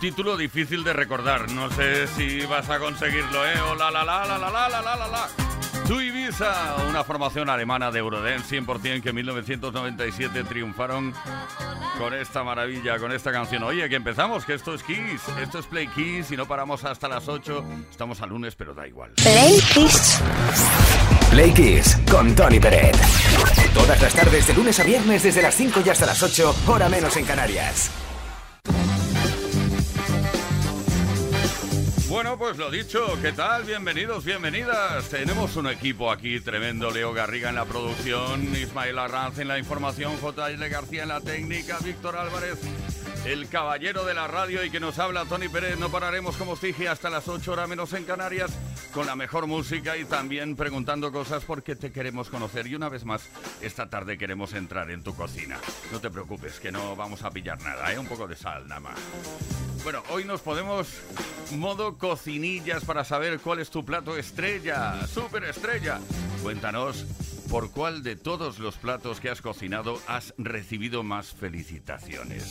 Título difícil de recordar. No sé si vas a conseguirlo, ¿eh? Oh, la, la, la, la, la, la, la, la, la. To Ibiza, una formación alemana de Eurodance 100% que en 1997 triunfaron con esta maravilla, con esta canción. Oye, que empezamos, que esto es Kiss, esto es Play Kiss y no paramos hasta las 8. Estamos a lunes, pero da igual. Play Kiss. Play Kiss con Tony Peret. Todas las tardes de lunes a viernes desde las 5 y hasta las 8, hora menos en Canarias. Bueno, pues lo dicho, ¿qué tal? Bienvenidos, bienvenidas. Tenemos un equipo aquí tremendo. Leo Garriga en la producción, Ismael Arranz en la información, J.L. García en la técnica, Víctor Álvarez, el caballero de la radio y que nos habla Tony Pérez. No pararemos, como os dije, hasta las 8 horas menos en Canarias con la mejor música y también preguntando cosas porque te queremos conocer. Y una vez más, esta tarde queremos entrar en tu cocina. No te preocupes, que no vamos a pillar nada, ¿eh? Un poco de sal nada más. Bueno, hoy nos podemos modo cocinillas para saber cuál es tu plato estrella, super estrella. Cuéntanos por cuál de todos los platos que has cocinado has recibido más felicitaciones.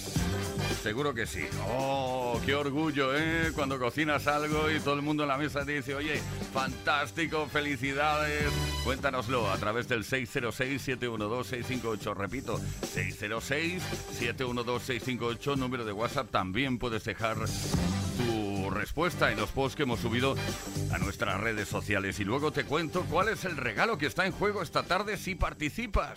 Seguro que sí. Oh, qué orgullo, ¿eh? Cuando cocinas algo y todo el mundo en la mesa te dice, oye, fantástico, felicidades. Cuéntanoslo a través del 606-712-658. Repito, 606-712-658, número de WhatsApp. También puedes dejar tu respuesta en los posts que hemos subido a nuestras redes sociales. Y luego te cuento cuál es el regalo que está en juego esta tarde si participas.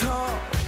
call.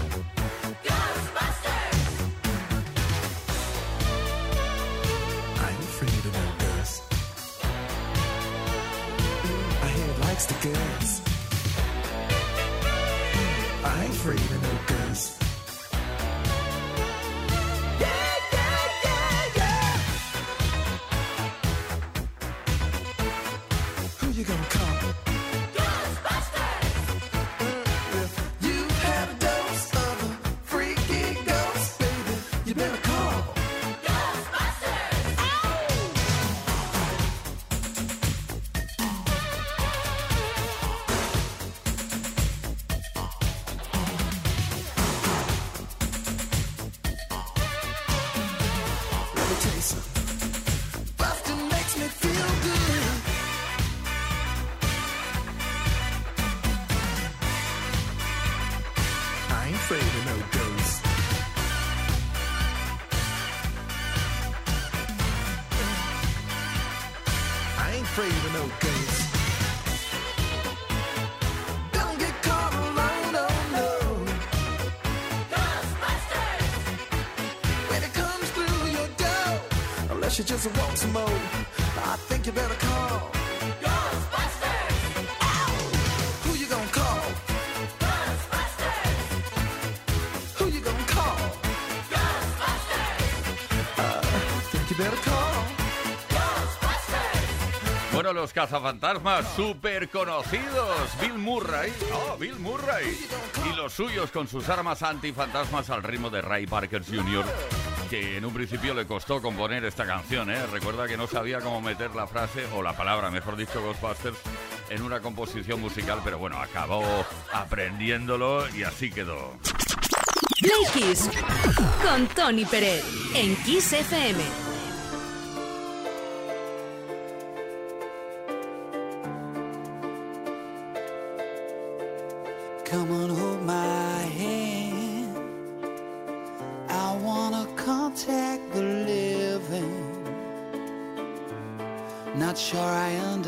Just wants some more. I think you better call. Ghostbusters! Ow! Who you gonna call? Ghostbusters! Who you gonna call? Ghostbusters! Uh, think you better call. Ghostbusters! Bueno, los cazafantasmas súper conocidos. Bill Murray. Oh, Bill Murray. Y los suyos con sus armas antifantasmas al ritmo de Ray Parker Jr que en un principio le costó componer esta canción, ¿eh? Recuerda que no sabía cómo meter la frase, o la palabra, mejor dicho, Ghostbusters, en una composición musical, pero bueno, acabó aprendiéndolo y así quedó. Play con Tony Pérez en Kiss FM.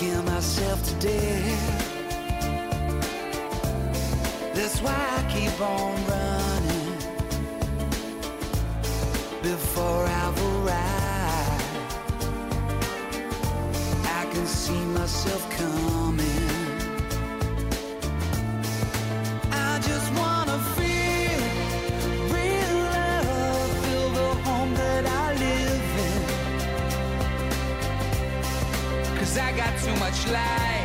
Scare myself to death. That's why I keep on running before I've arrived. I can see myself coming. like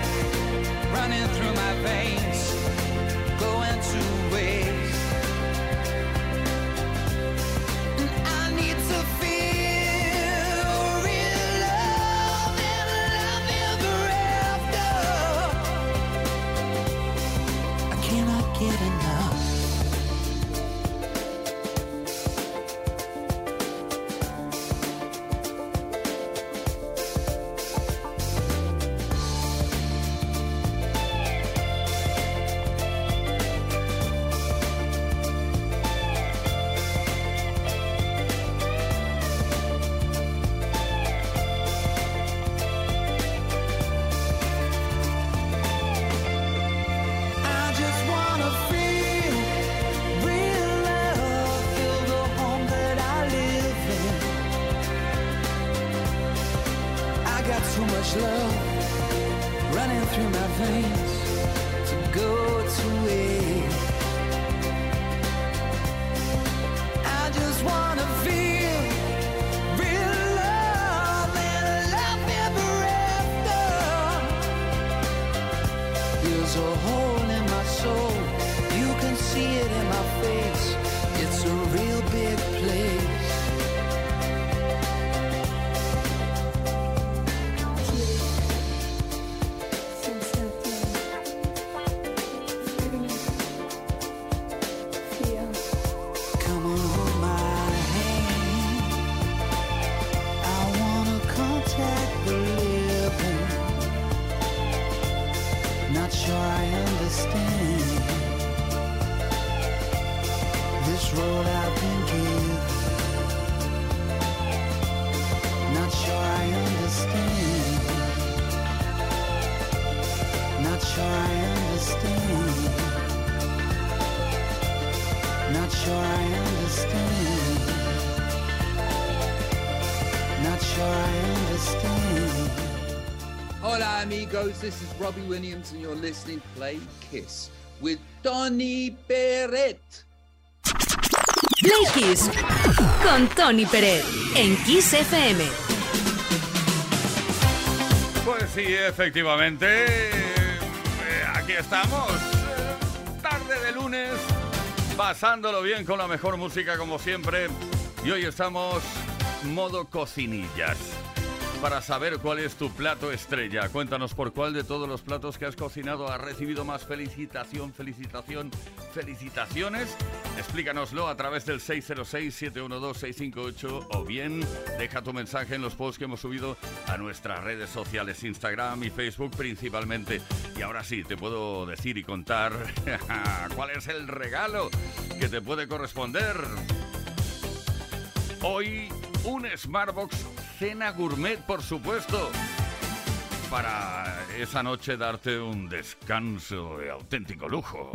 Amigos. This is Robbie Williams, and you're listening to Play Kiss with Tony Peret. Play Kiss con Tony Peret en Kiss FM. Pues sí, efectivamente. eh, Aquí estamos. Tarde de lunes. Pasándolo bien con la mejor música como siempre. Y hoy estamos modo cocinillas. Para saber cuál es tu plato estrella, cuéntanos por cuál de todos los platos que has cocinado has recibido más felicitación, felicitación, felicitaciones. Explícanoslo a través del 606-712-658 o bien deja tu mensaje en los posts que hemos subido a nuestras redes sociales, Instagram y Facebook principalmente. Y ahora sí, te puedo decir y contar cuál es el regalo que te puede corresponder. Hoy un Smartbox cena gourmet, por supuesto. Para esa noche darte un descanso de auténtico lujo.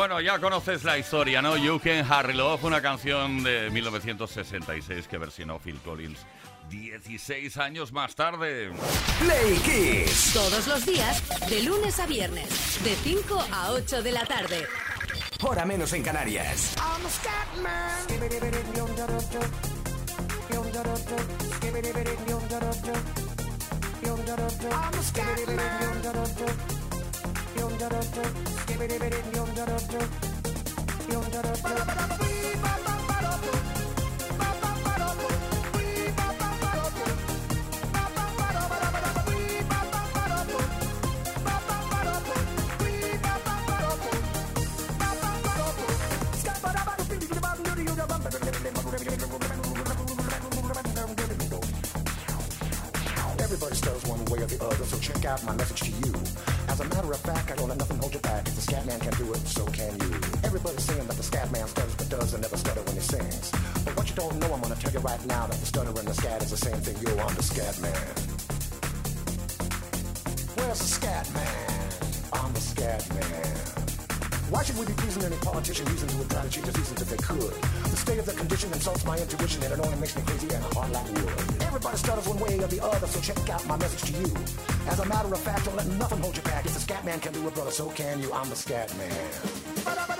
Bueno, ya conoces la historia, ¿no? You Can Harry Love, una canción de 1966 que versionó Phil Collins 16 años más tarde. Play Kiss. Todos los días, de lunes a viernes, de 5 a 8 de la tarde. Hora menos en Canarias. I'm a Everybody starts one way or the other, so check out my message to you. As a matter of fact, I don't let nothing hold you back. If the scat man can do it, so can you. Everybody's saying that the scat man stutters but does and never stutter when he sings. But what you don't know, I'm gonna tell you right now that the stutter and the scat is the same thing. Yo, I'm the scat man. Where's the scat man? I'm the scat man. Why should we be pleasing any politician who would try to change the seasons if they could? The state of the condition insults my intuition and it only makes me crazy and hard like wood. Everybody stutters one way or the other, so check out my message to you. As a matter of fact, don't let nothing hold you the scat man can do it, brother, so can you. I'm the scat man.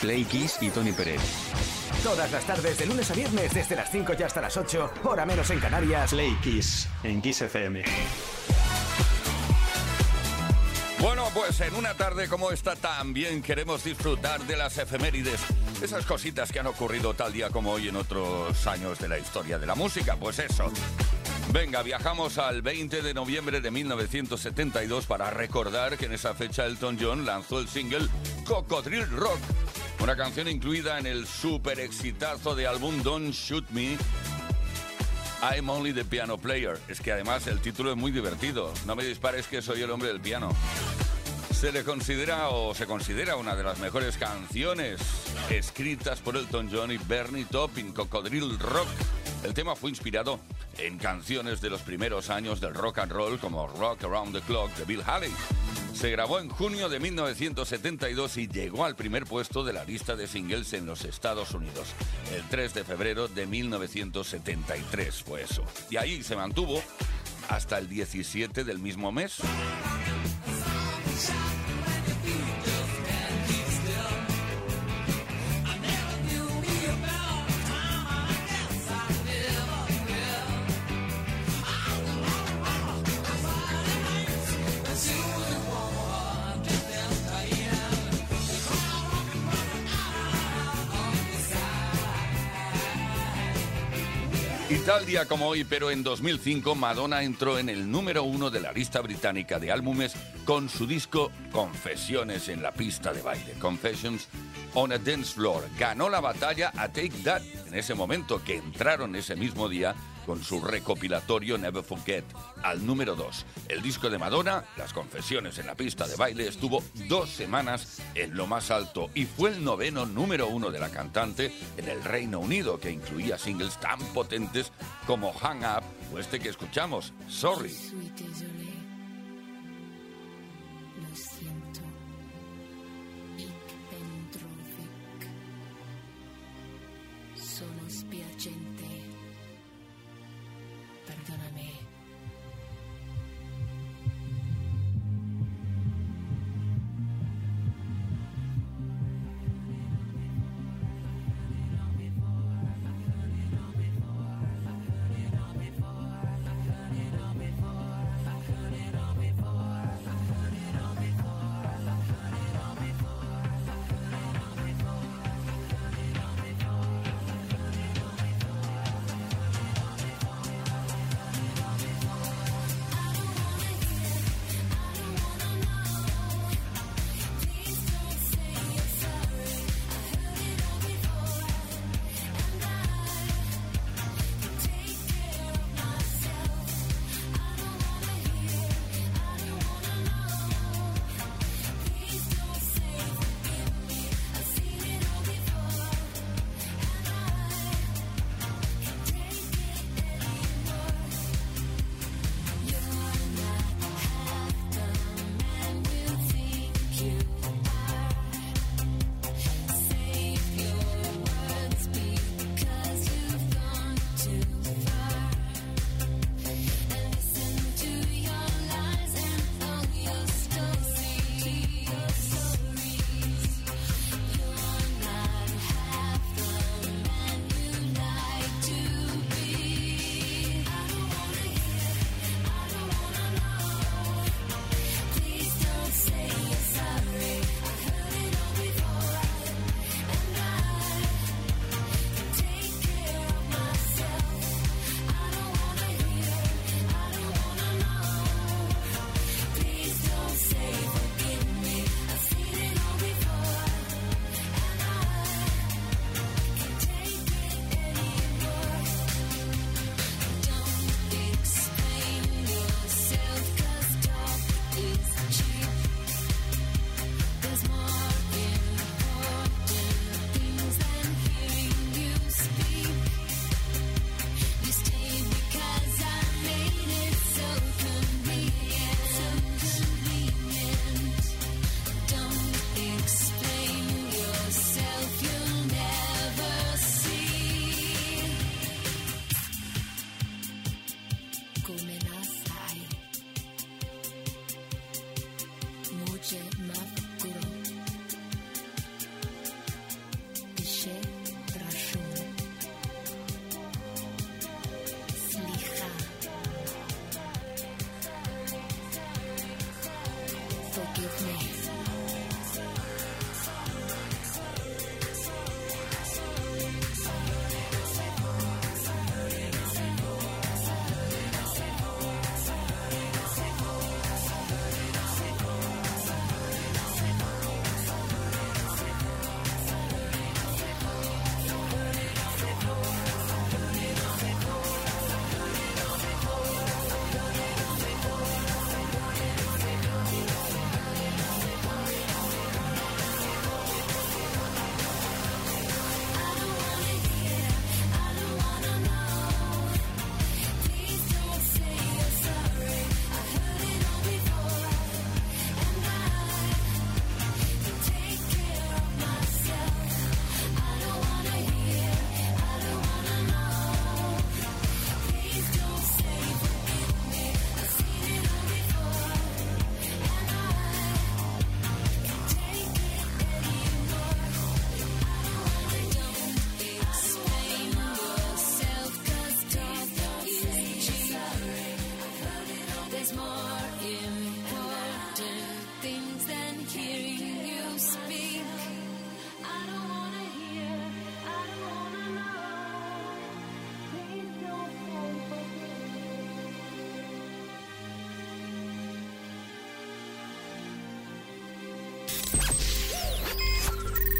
Play Kiss y Tony Pérez. Todas las tardes, de lunes a viernes, desde las 5 y hasta las 8, hora menos en Canarias. Play Kiss en Kiss FM. Bueno, pues en una tarde como esta también queremos disfrutar de las efemérides. Esas cositas que han ocurrido tal día como hoy en otros años de la historia de la música. Pues eso. Venga, viajamos al 20 de noviembre de 1972 para recordar que en esa fecha Elton John lanzó el single Cocodril Rock. Una canción incluida en el super exitazo de álbum Don't Shoot Me I'm Only the Piano Player. Es que además el título es muy divertido. No me dispares que soy el hombre del piano. Se le considera o se considera una de las mejores canciones escritas por Elton John y Bernie Taupin, Cocodril Rock. El tema fue inspirado en canciones de los primeros años del rock and roll como Rock Around the Clock de Bill Haley. Se grabó en junio de 1972 y llegó al primer puesto de la lista de singles en los Estados Unidos. El 3 de febrero de 1973 fue eso. Y ahí se mantuvo hasta el 17 del mismo mes. Tal día como hoy, pero en 2005, Madonna entró en el número uno de la lista británica de álbumes con su disco Confesiones en la pista de baile, Confessions on a Dance Floor. Ganó la batalla a Take That en ese momento que entraron ese mismo día con su recopilatorio Never Forget al número 2. El disco de Madonna, Las Confesiones en la pista de baile, estuvo dos semanas en lo más alto y fue el noveno número uno de la cantante en el Reino Unido, que incluía singles tan potentes como Hang Up o este que escuchamos, Sorry.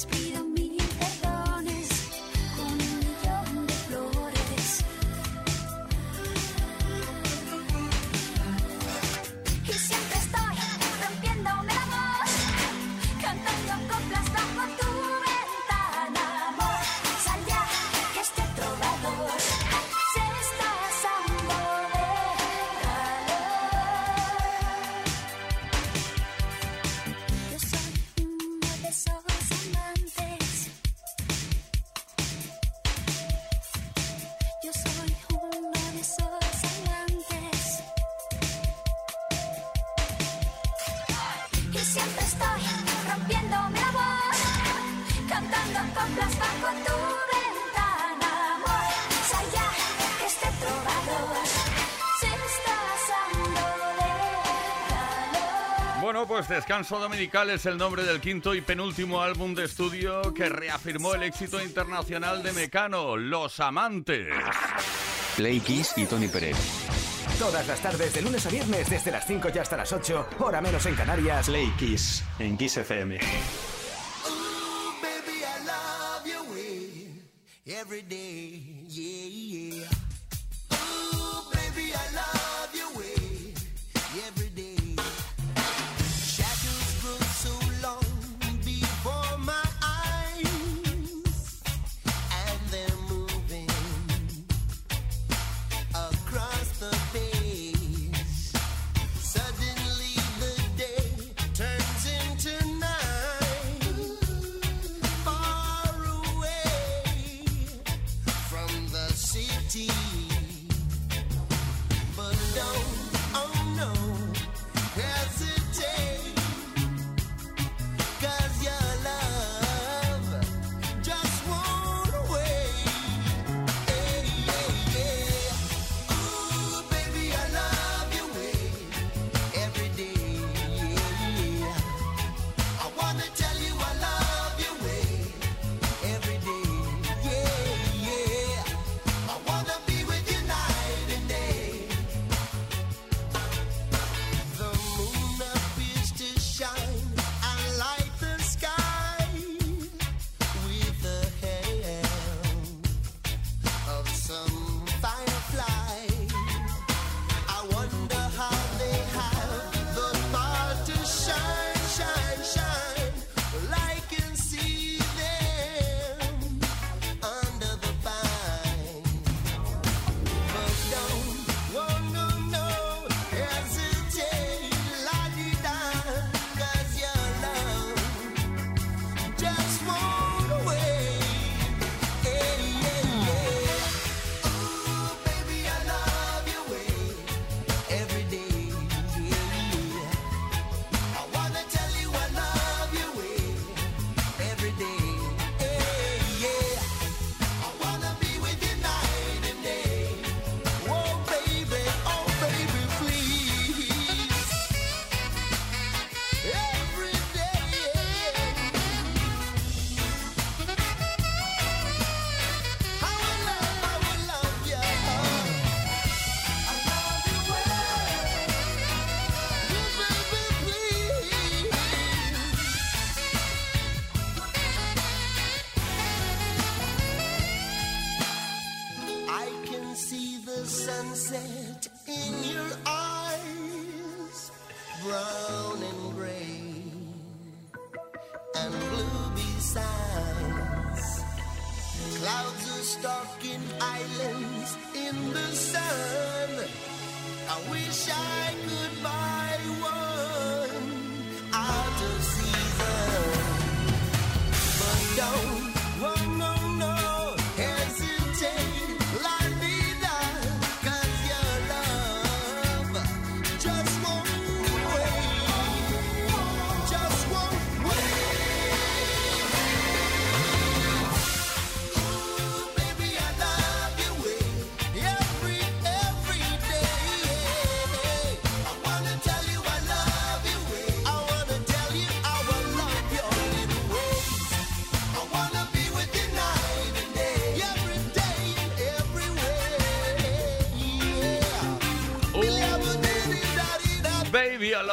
speed be Descanso Dominical es el nombre del quinto y penúltimo álbum de estudio que reafirmó el éxito internacional de Mecano, Los Amantes. Play Kiss y Tony Pérez. Todas las tardes, de lunes a viernes, desde las 5 y hasta las 8, hora menos en Canarias. Play Kiss en Kiss FM.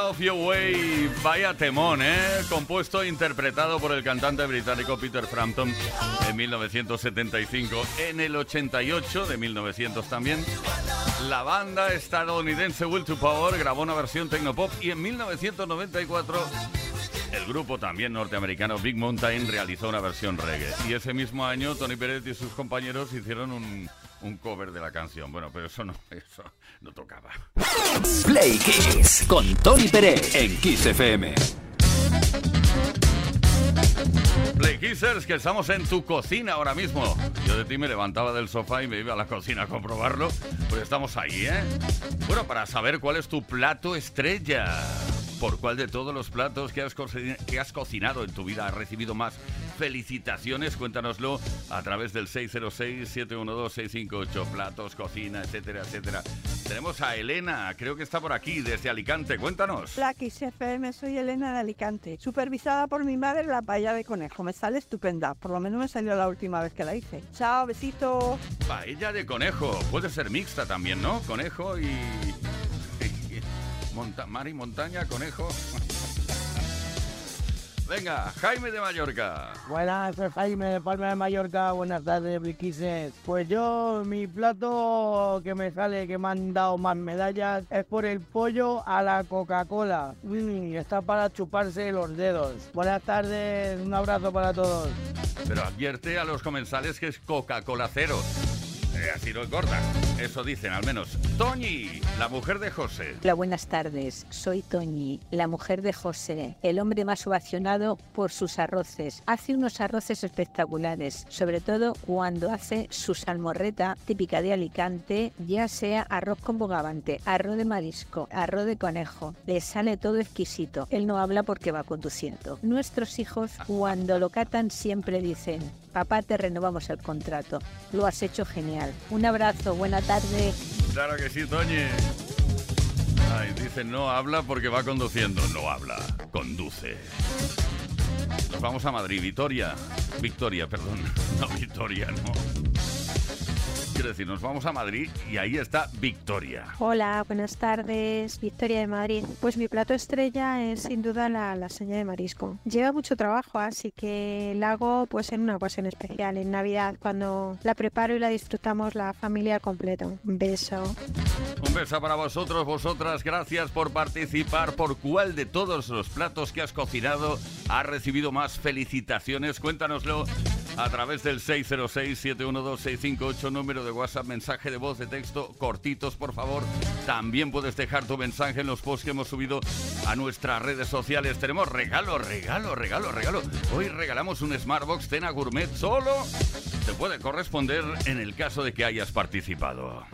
Love your way. Vaya temón, ¿eh? Compuesto e interpretado por el cantante británico Peter Frampton en 1975. En el 88, de 1900 también, la banda estadounidense Will to Power grabó una versión tecnopop y en 1994 el grupo también norteamericano Big Mountain realizó una versión reggae. Y ese mismo año Tony Pérez y sus compañeros hicieron un, un cover de la canción. Bueno, pero eso no, eso no tocaba. Play Kiss con Tony Pérez en Kiss FM. Play Kissers, que estamos en tu cocina ahora mismo. Yo de ti me levantaba del sofá y me iba a la cocina a comprobarlo, pues estamos ahí, ¿eh? Bueno, para saber cuál es tu plato estrella. ¿Por cuál de todos los platos que has, co- que has cocinado en tu vida has recibido más felicitaciones, cuéntanoslo a través del 606-712-658, platos, cocina, etcétera, etcétera. Tenemos a Elena, creo que está por aquí, desde Alicante, cuéntanos. Kiss FM, soy Elena de Alicante, supervisada por mi madre la paella de conejo. Me sale estupenda, por lo menos me salió la última vez que la hice. Chao, besitos. Paella de conejo, puede ser mixta también, ¿no? Conejo y- monta- mar y montaña, conejo. Venga, Jaime de Mallorca. Buenas, soy Jaime de Palma de Mallorca. Buenas tardes, Briquises. Pues yo, mi plato que me sale, que me han dado más medallas, es por el pollo a la Coca-Cola. Mm, está para chuparse los dedos. Buenas tardes, un abrazo para todos. Pero advierte a los comensales que es Coca-Cola cero. Eh, así no engorda. Eso dicen al menos. Toñi, la mujer de José. Hola, buenas tardes. Soy Toñi, la mujer de José, el hombre más ovacionado por sus arroces. Hace unos arroces espectaculares, sobre todo cuando hace su salmorreta típica de Alicante, ya sea arroz con bogavante, arroz de marisco, arroz de conejo. Le sale todo exquisito. Él no habla porque va conduciendo. Nuestros hijos, cuando lo catan, siempre dicen, papá, te renovamos el contrato. Lo has hecho genial. Un abrazo, buena tarde. Claro que sí, Toñi. Ay, dicen no habla porque va conduciendo. No habla, conduce. Nos vamos a Madrid, Vitoria. Victoria, perdón. No, Victoria, no. Quiero decir, nos vamos a Madrid y ahí está Victoria. Hola, buenas tardes, Victoria de Madrid. Pues mi plato estrella es sin duda la lasaña de marisco. Lleva mucho trabajo, así que la hago pues en una ocasión especial, en Navidad, cuando la preparo y la disfrutamos la familia al completo. Un beso. Un beso para vosotros, vosotras. Gracias por participar. ¿Por cuál de todos los platos que has cocinado has recibido más felicitaciones? Cuéntanoslo a través del 606-712-658, número de WhatsApp, mensaje de voz, de texto, cortitos, por favor. También puedes dejar tu mensaje en los posts que hemos subido a nuestras redes sociales. Tenemos regalo, regalo, regalo, regalo. Hoy regalamos un Smartbox Cena Gourmet solo. Te puede corresponder en el caso de que hayas participado.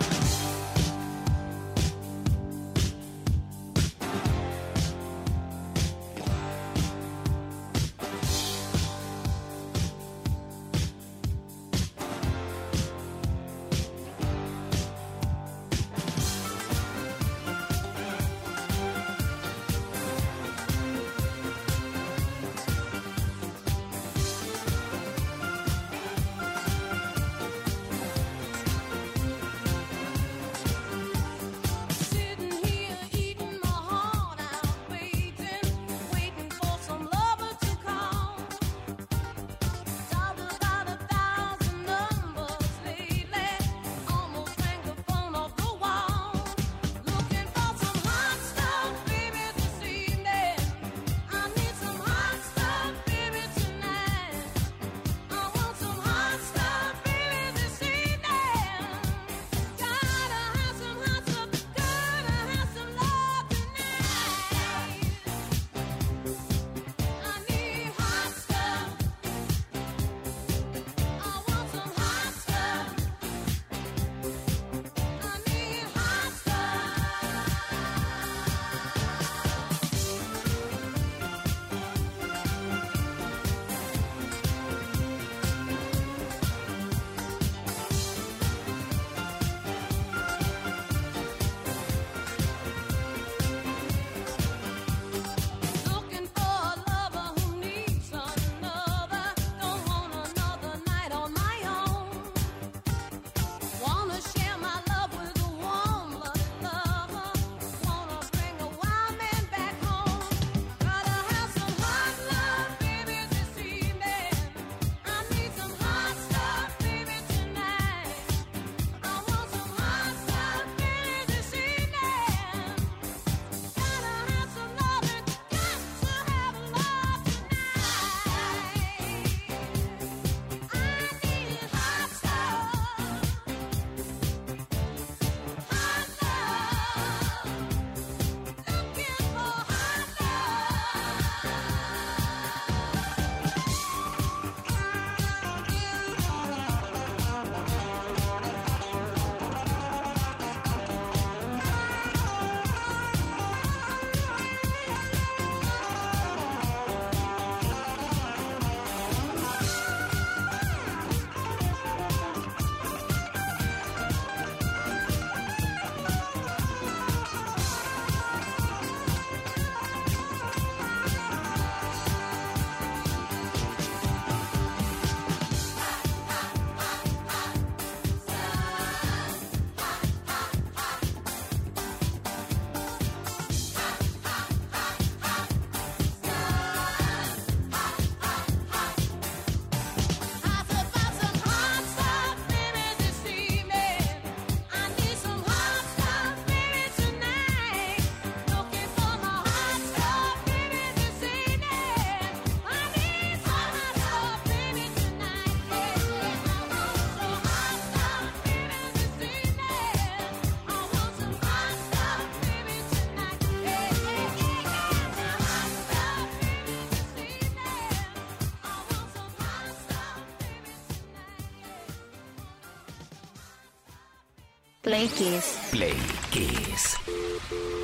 Play Kiss. Play Kiss.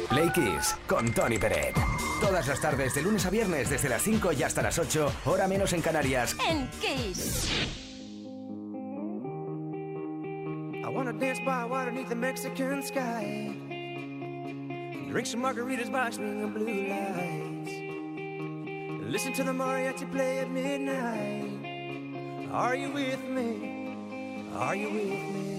Play Kiss con Tony Peret. Todas las tardes, de lunes a viernes, desde las 5 y hasta las 8, hora menos en Canarias. En Kiss. I wanna dance by water beneath the Mexican sky. Drink some margaritas by swinging blue lights. Listen to the mariachi play at midnight. Are you with me? Are you with me?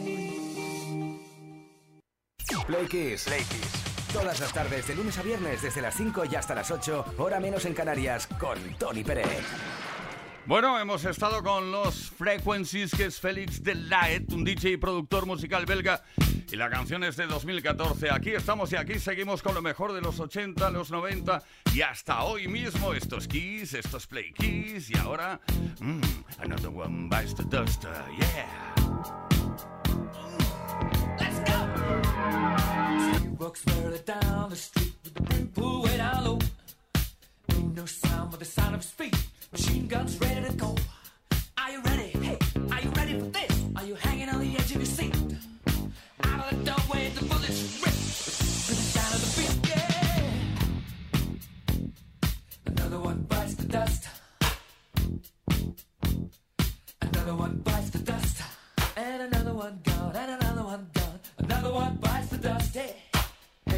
Play Kiss. Play Kiss. Todas las tardes, de lunes a viernes, desde las 5 y hasta las 8, hora menos en Canarias, con Tony Peret. Bueno, hemos estado con los Frequencies, que es Félix Delight, un DJ y productor musical belga, y la canción es de 2014. Aquí estamos y aquí seguimos con lo mejor de los 80, los 90 y hasta hoy mismo. Estos Kiss, estos Play Kiss, y ahora, mm, Another One Bites the Dust, uh, yeah. Walks down the street with the pulled way down low. Ain't no sound but the sound of speed. Machine guns ready to go. Are you ready? Hey, are you ready for this? Are you hanging on the edge of your seat? Out of the doorway, the bullets rip. To the sound of the beat, yeah. Another one bites the dust. Another one bites the dust. And another one gone,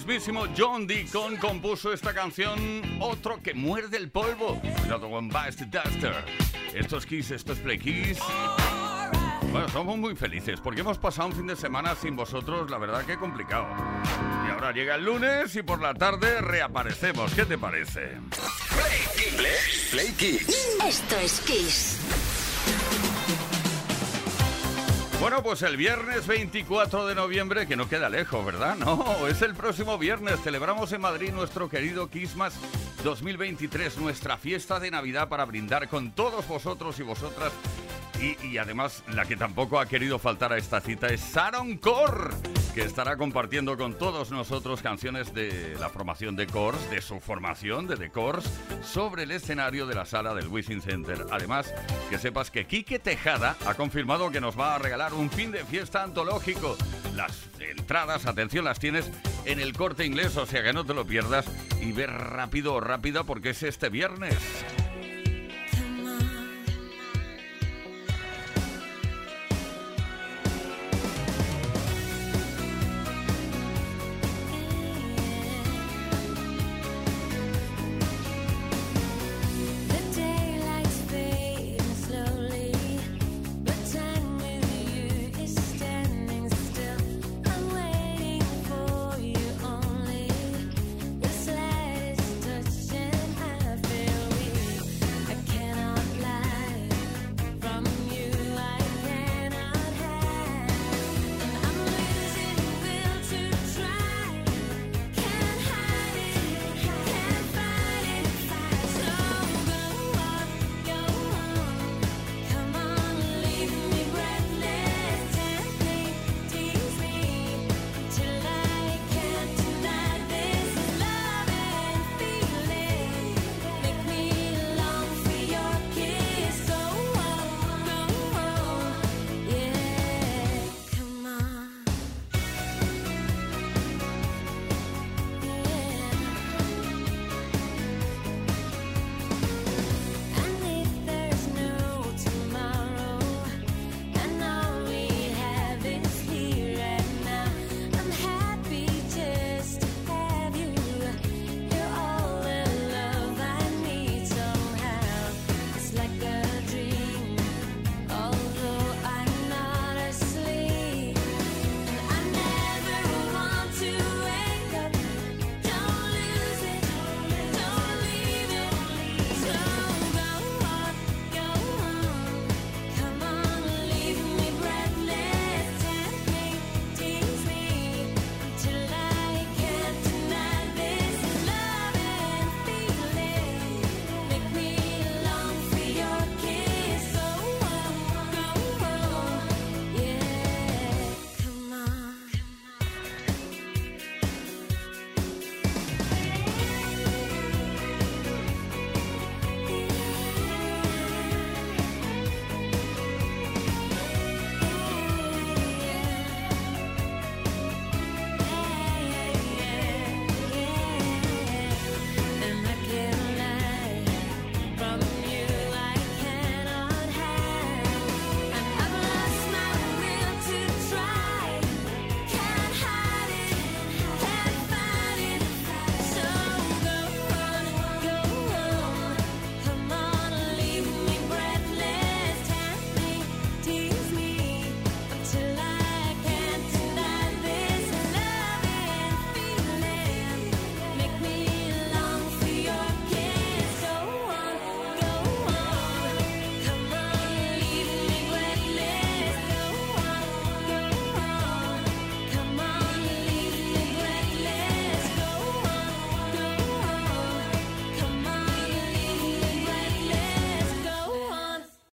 Mismísimo John Deacon compuso esta canción, otro que muerde el polvo. Another one bites the duster. Esto es Kiss, esto es Play Kiss. Bueno, somos muy felices porque hemos pasado un fin de semana sin vosotros, la verdad que complicado. Y ahora llega el lunes y por la tarde reaparecemos. ¿Qué te parece? Play Kiss. Esto es Kiss. Bueno, pues el viernes 24 de noviembre, que no queda lejos, ¿verdad? No, es el próximo viernes. Celebramos en Madrid nuestro querido Christmas 2023, nuestra fiesta de Navidad para brindar con todos vosotros y vosotras. Y, además, la que tampoco ha querido faltar a esta cita es Sharon Core, que estará compartiendo con todos nosotros canciones de la formación de Cors, de su formación de The Cors, sobre el escenario de la sala del Wishing Center. Además, que sepas que Quique Tejada ha confirmado que nos va a regalar un fin de fiesta antológico. Las entradas, atención, las tienes en el corte inglés, o sea que no te lo pierdas y ve rápido o rápida porque es este viernes.